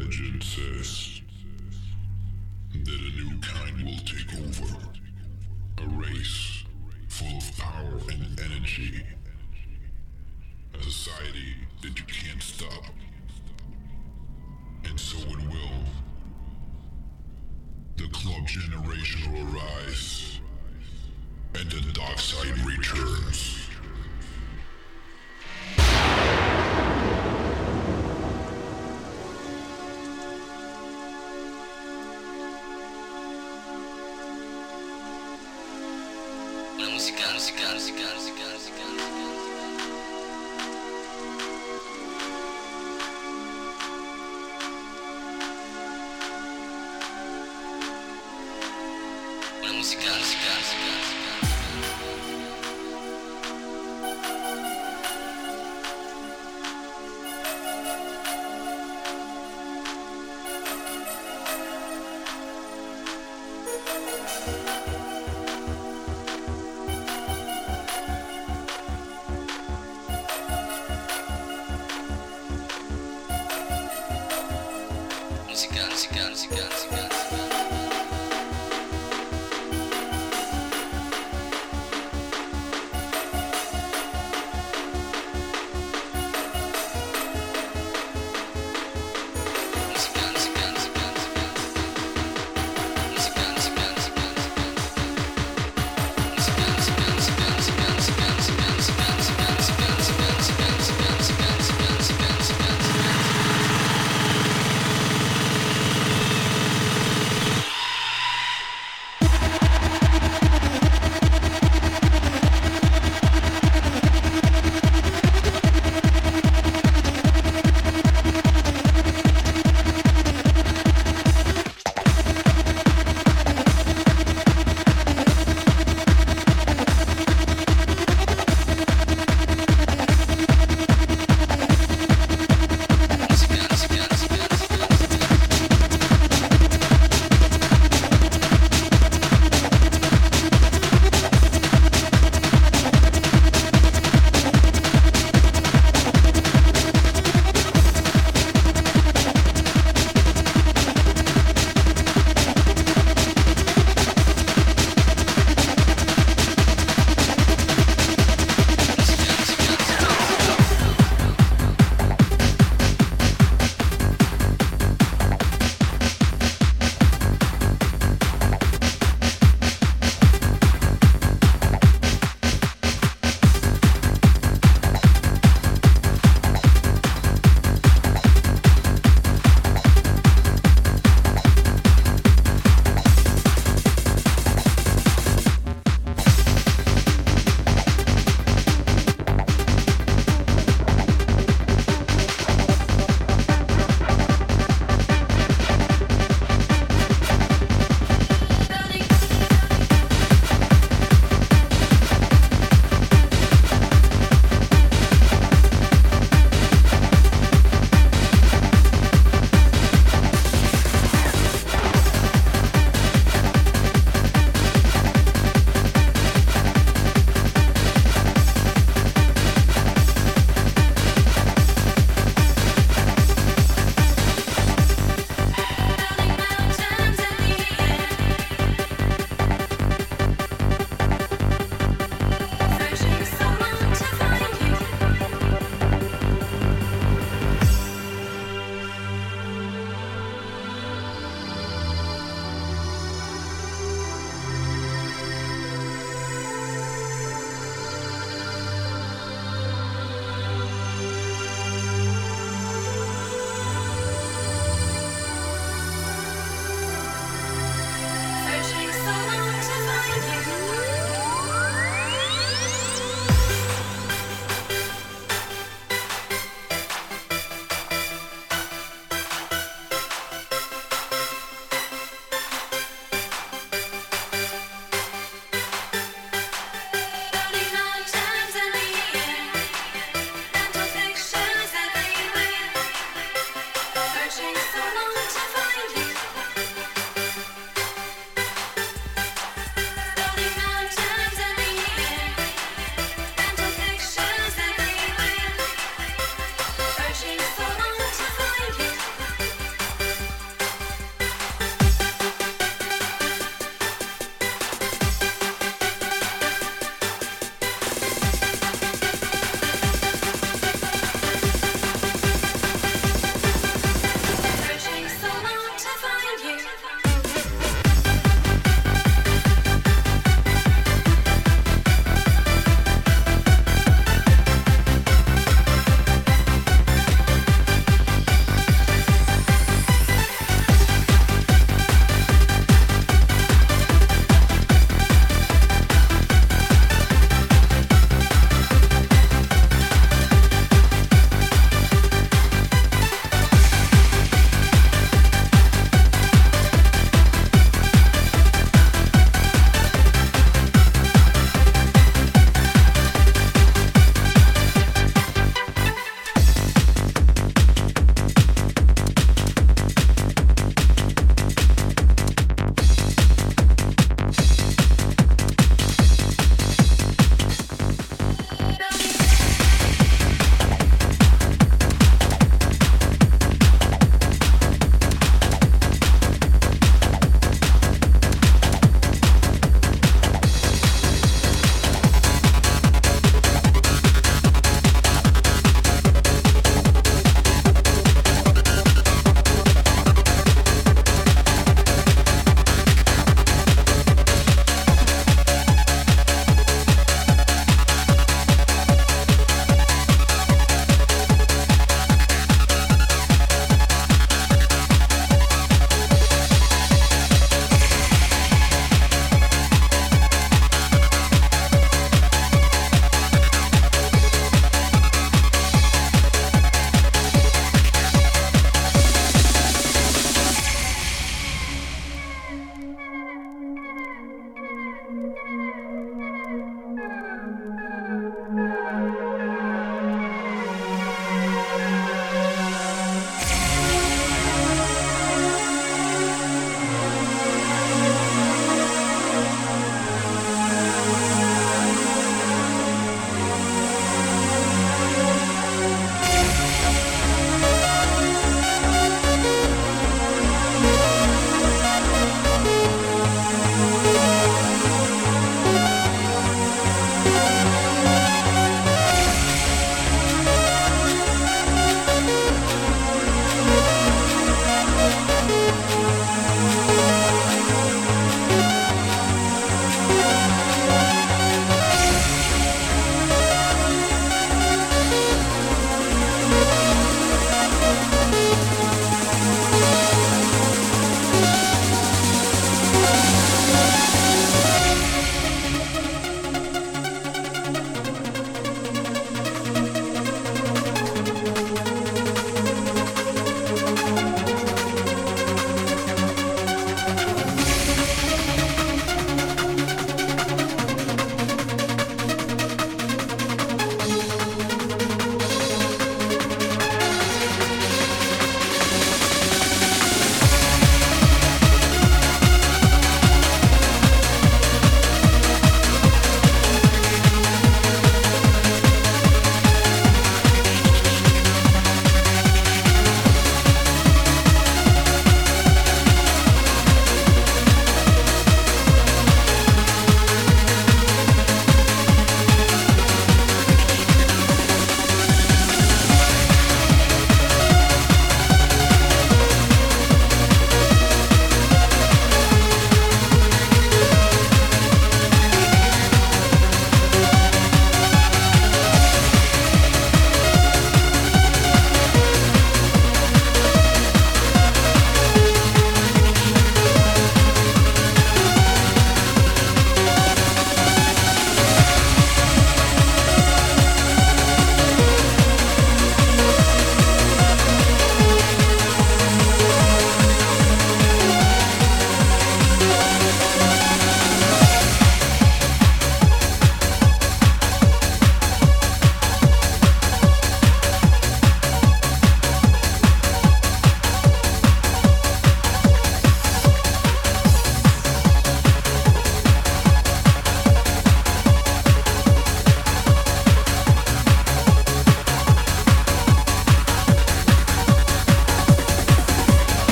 Legend says that a new kind will take over. A race full of power and energy. A society that you can't stop. And so it will. The club generation will arise. And the dark side returns.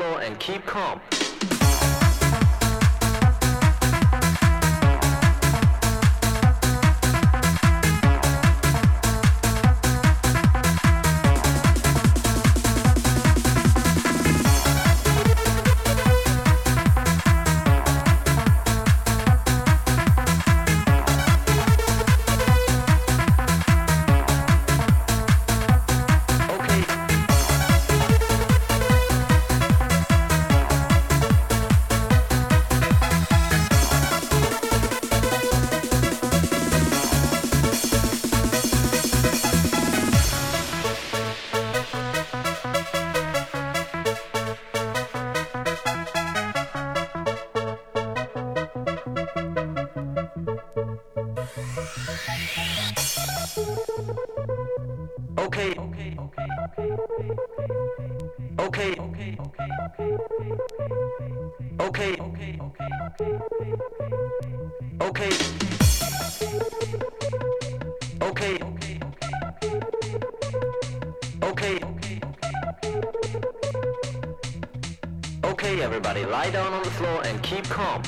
Floor and keep calm. Okay. Okay. Okay. Okay. Okay. Okay. Okay, Okay. Okay. Okay. Okay. Okay. Okay, everybody, lie down on the floor and keep calm.